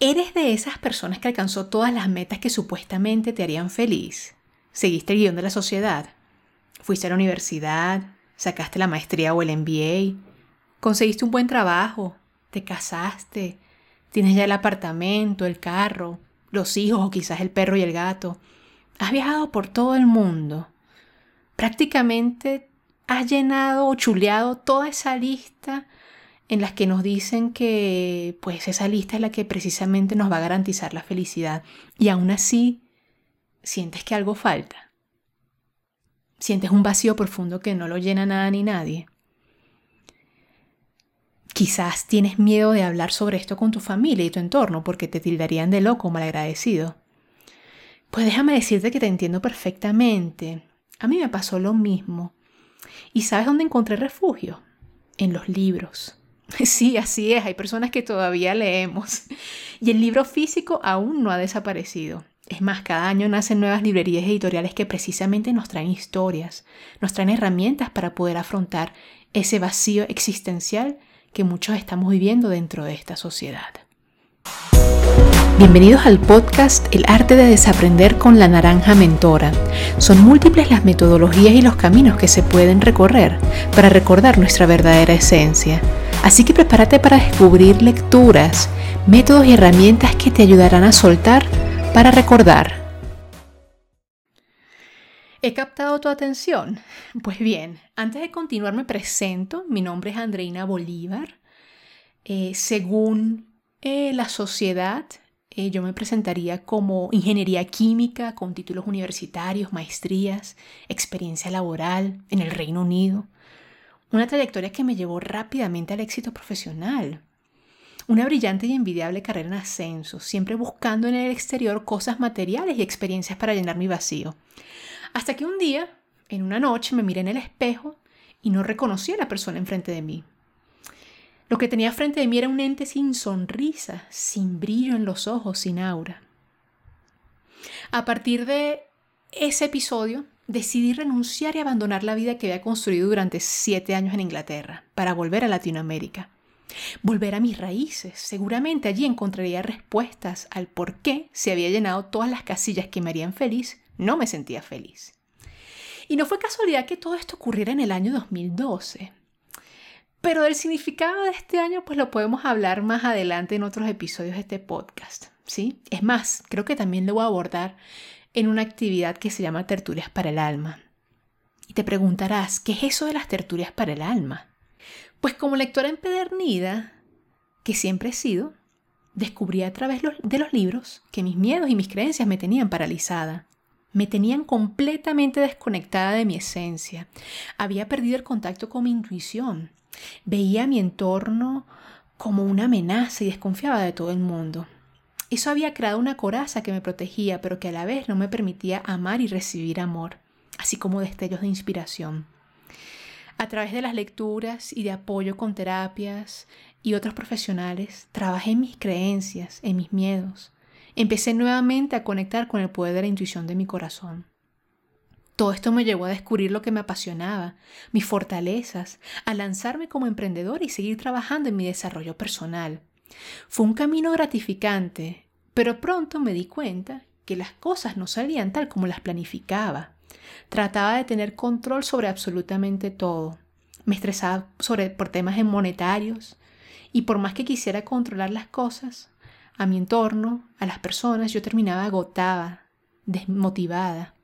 ¿Eres de esas personas que alcanzó todas las metas que supuestamente te harían feliz? ¿Seguiste el guion de la sociedad? ¿Fuiste a la universidad? ¿Sacaste la maestría o el MBA? ¿Conseguiste un buen trabajo? ¿Te casaste? ¿Tienes ya el apartamento, el carro, los hijos o quizás el perro y el gato? Has viajado por todo el mundo. Prácticamente has llenado o chuleado toda esa lista en las que nos dicen que pues esa lista es la que precisamente nos va a garantizar la felicidad y aún así sientes que algo falta. Sientes un vacío profundo que no lo llena nada ni nadie. Quizás tienes miedo de hablar sobre esto con tu familia y tu entorno porque te tildarían de loco o malagradecido. Pues déjame decirte que te entiendo perfectamente. A mí me pasó lo mismo. ¿Y sabes dónde encontré refugio? En los libros. Sí, así es, hay personas que todavía leemos. Y el libro físico aún no ha desaparecido. Es más, cada año nacen nuevas librerías editoriales que precisamente nos traen historias, nos traen herramientas para poder afrontar ese vacío existencial que muchos estamos viviendo dentro de esta sociedad. Bienvenidos al podcast El arte de desaprender con la naranja mentora. Son múltiples las metodologías y los caminos que se pueden recorrer para recordar nuestra verdadera esencia. Así que prepárate para descubrir lecturas, métodos y herramientas que te ayudarán a soltar para recordar. ¿He captado tu atención? Pues bien, antes de continuar me presento. Mi nombre es Andreina Bolívar. Eh, según eh, la sociedad, eh, yo me presentaría como ingeniería química con títulos universitarios, maestrías, experiencia laboral en el Reino Unido. Una trayectoria que me llevó rápidamente al éxito profesional. Una brillante y envidiable carrera en ascenso, siempre buscando en el exterior cosas materiales y experiencias para llenar mi vacío. Hasta que un día, en una noche, me miré en el espejo y no reconocí a la persona enfrente de mí. Lo que tenía frente de mí era un ente sin sonrisa, sin brillo en los ojos, sin aura. A partir de ese episodio, decidí renunciar y abandonar la vida que había construido durante siete años en Inglaterra para volver a Latinoamérica. Volver a mis raíces. Seguramente allí encontraría respuestas al por qué se había llenado todas las casillas que me harían feliz, no me sentía feliz. Y no fue casualidad que todo esto ocurriera en el año 2012. Pero del significado de este año pues lo podemos hablar más adelante en otros episodios de este podcast, Es más, creo que también lo voy a abordar en una actividad que se llama Tertulias para el Alma. Y te preguntarás, ¿qué es eso de las tertulias para el alma? Pues como lectora empedernida, que siempre he sido, descubrí a través de los libros que mis miedos y mis creencias me tenían paralizada. Me tenían completamente desconectada de mi esencia. Había perdido el contacto con mi intuición. Veía mi entorno como una amenaza y desconfiaba de todo el mundo. Eso había creado una coraza que me protegía, pero que a la vez no me permitía amar y recibir amor, así como destellos de inspiración. A través de las lecturas y de apoyo con terapias y otros profesionales, trabajé en mis creencias, en mis miedos. Empecé nuevamente a conectar con el poder de la intuición de mi corazón. Todo esto me llevó a descubrir lo que me apasionaba, mis fortalezas, a lanzarme como emprendedor y seguir trabajando en mi desarrollo personal. Fue un camino gratificante, pero pronto me di cuenta que las cosas no salían tal como las planificaba. Trataba de tener control sobre absolutamente todo. Me estresaba sobre, por temas monetarios y por más que quisiera controlar las cosas, a mi entorno, a las personas, yo terminaba agotada, desmotivada.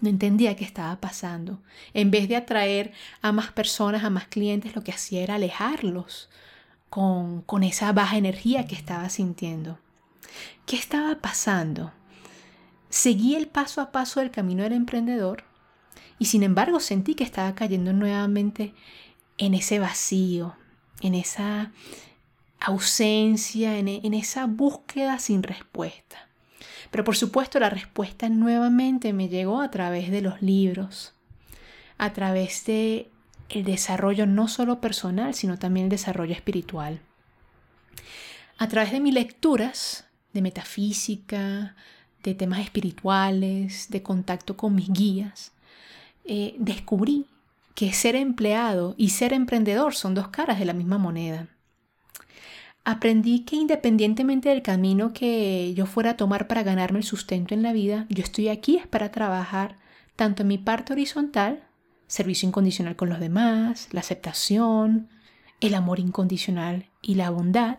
No entendía qué estaba pasando. En vez de atraer a más personas, a más clientes, lo que hacía era alejarlos con, con esa baja energía que estaba sintiendo. ¿Qué estaba pasando? Seguí el paso a paso del camino del emprendedor y sin embargo sentí que estaba cayendo nuevamente en ese vacío, en esa ausencia, en, en esa búsqueda sin respuesta. Pero por supuesto la respuesta nuevamente me llegó a través de los libros, a través de el desarrollo no solo personal, sino también el desarrollo espiritual. A través de mis lecturas de metafísica, de temas espirituales, de contacto con mis guías, eh, descubrí que ser empleado y ser emprendedor son dos caras de la misma moneda. aprendí que independientemente del camino que yo fuera a tomar para ganarme el sustento en la vida, yo estoy aquí es para trabajar tanto en mi parte horizontal, servicio incondicional con los demás, la aceptación, el amor incondicional y la bondad,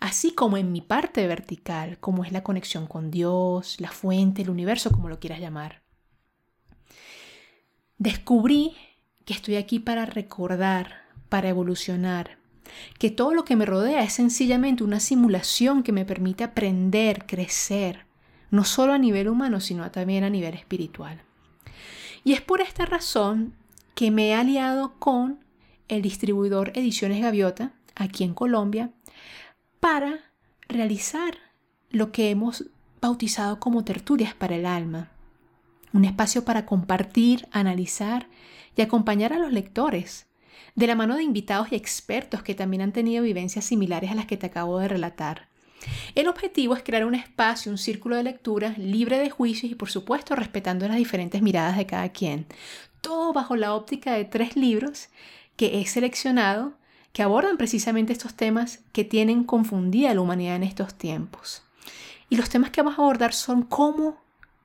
así como en mi parte vertical, como es la conexión con Dios, la fuente, el universo, como lo quieras llamar. Descubrí que estoy aquí para recordar, para evolucionar, que todo lo que me rodea es sencillamente una simulación que me permite aprender, crecer, no solo a nivel humano, sino también a nivel espiritual. Y es por esta razón que me he aliado con el distribuidor Ediciones Gaviota, aquí en Colombia, para realizar lo que hemos bautizado como tertulias para el alma. Un espacio para compartir, analizar y acompañar a los lectores, de la mano de invitados y expertos que también han tenido vivencias similares a las que te acabo de relatar. El objetivo es crear un espacio, un círculo de lectura libre de juicios y por supuesto respetando las diferentes miradas de cada quien. Todo bajo la óptica de tres libros que he seleccionado que abordan precisamente estos temas que tienen confundida a la humanidad en estos tiempos. Y los temas que vamos a abordar son cómo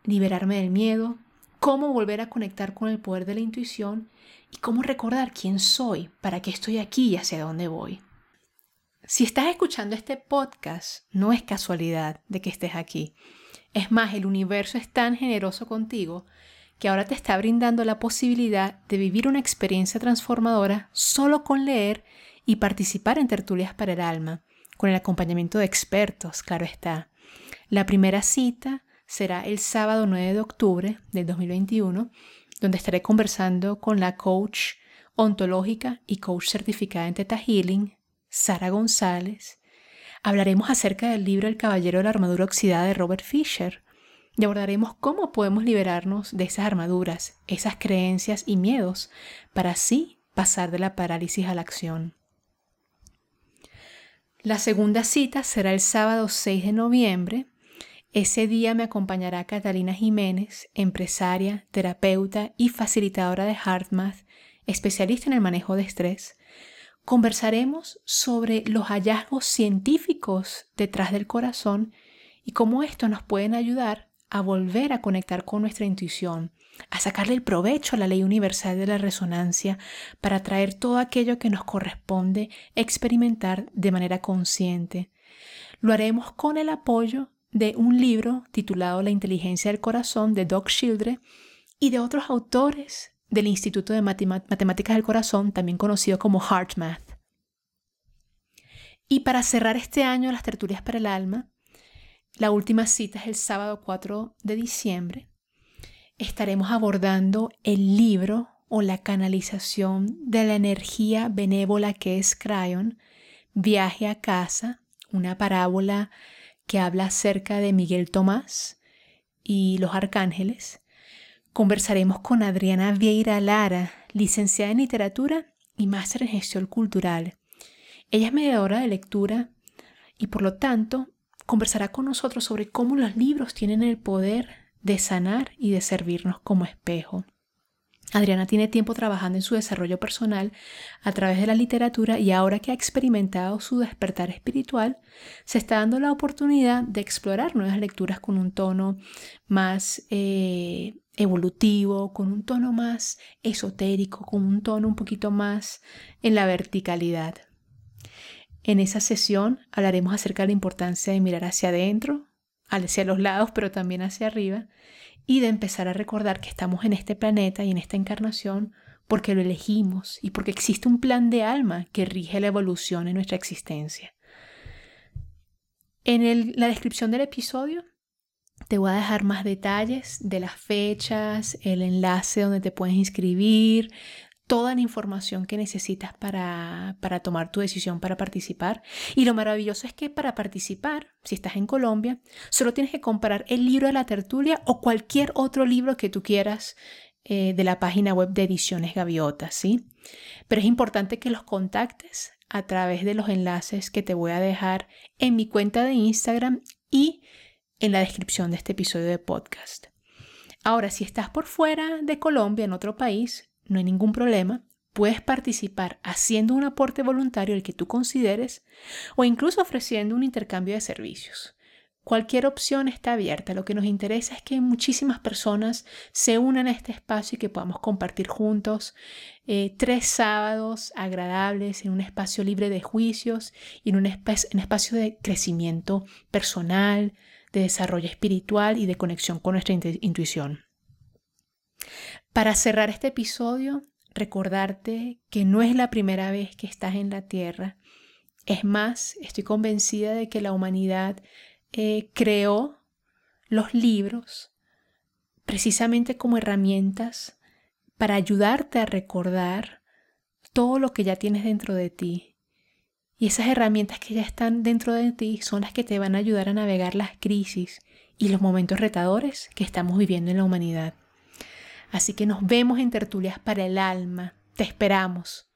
liberarme del miedo, cómo volver a conectar con el poder de la intuición y cómo recordar quién soy, para qué estoy aquí y hacia dónde voy. Si estás escuchando este podcast, no es casualidad de que estés aquí. Es más, el universo es tan generoso contigo que ahora te está brindando la posibilidad de vivir una experiencia transformadora solo con leer y participar en tertulias para el alma, con el acompañamiento de expertos, claro está. La primera cita será el sábado 9 de octubre del 2021, donde estaré conversando con la coach ontológica y coach certificada en Teta Healing, Sara González, hablaremos acerca del libro El Caballero de la Armadura Oxidada de Robert Fisher y abordaremos cómo podemos liberarnos de esas armaduras, esas creencias y miedos, para así pasar de la parálisis a la acción. La segunda cita será el sábado 6 de noviembre. Ese día me acompañará Catalina Jiménez, empresaria, terapeuta y facilitadora de HeartMath, especialista en el manejo de estrés, conversaremos sobre los hallazgos científicos detrás del corazón y cómo estos nos pueden ayudar a volver a conectar con nuestra intuición, a sacarle el provecho a la ley universal de la resonancia para traer todo aquello que nos corresponde experimentar de manera consciente. Lo haremos con el apoyo de un libro titulado La inteligencia del corazón de Doc Shildre y de otros autores del Instituto de Matemáticas del Corazón, también conocido como HeartMath. Y para cerrar este año las tertulias para el alma, la última cita es el sábado 4 de diciembre. Estaremos abordando el libro o la canalización de la energía benévola que es Cryon, Viaje a casa, una parábola que habla acerca de Miguel Tomás y los arcángeles. Conversaremos con Adriana Vieira Lara, licenciada en literatura y máster en gestión cultural. Ella es mediadora de lectura y por lo tanto conversará con nosotros sobre cómo los libros tienen el poder de sanar y de servirnos como espejo. Adriana tiene tiempo trabajando en su desarrollo personal a través de la literatura y ahora que ha experimentado su despertar espiritual, se está dando la oportunidad de explorar nuevas lecturas con un tono más eh, evolutivo, con un tono más esotérico, con un tono un poquito más en la verticalidad. En esa sesión hablaremos acerca de la importancia de mirar hacia adentro, hacia los lados, pero también hacia arriba, y de empezar a recordar que estamos en este planeta y en esta encarnación porque lo elegimos y porque existe un plan de alma que rige la evolución en nuestra existencia. En la descripción del episodio te voy a dejar más detalles de las fechas, el enlace donde te puedes inscribir, toda la información que necesitas para, para, tomar tu decisión para participar. Y lo maravilloso es que para participar, si estás en Colombia, solo tienes que comprar el libro de la tertulia o cualquier otro libro que tú quieras eh, de la página web de Ediciones Gaviota, ¿sí? Pero es importante que los contactes a través de los enlaces que te voy a dejar en mi cuenta de Instagram y en la descripción de este episodio de podcast. Ahora, si estás por fuera de Colombia, en otro país, no hay ningún problema. puedes participar haciendo un aporte voluntario el que tú consideres o incluso ofreciendo un intercambio de servicios. Cualquier opción está abierta. Lo que nos interesa es que muchísimas personas se unan a este espacio y que podamos compartir juntos eh, tres sábados agradables en un espacio libre de juicios y en un, espacio de crecimiento personal, de desarrollo espiritual y de conexión con nuestra intuición. Para cerrar este episodio, recordarte que no es la primera vez que estás en la Tierra. Es más, estoy convencida de que la humanidad eh, creó los libros precisamente como herramientas para ayudarte a recordar todo lo que ya tienes dentro de ti. Y esas herramientas que ya están dentro de ti son las que te van a ayudar a navegar las crisis y los momentos retadores que estamos viviendo en la humanidad. Así que nos vemos en tertulias para el alma. Te esperamos.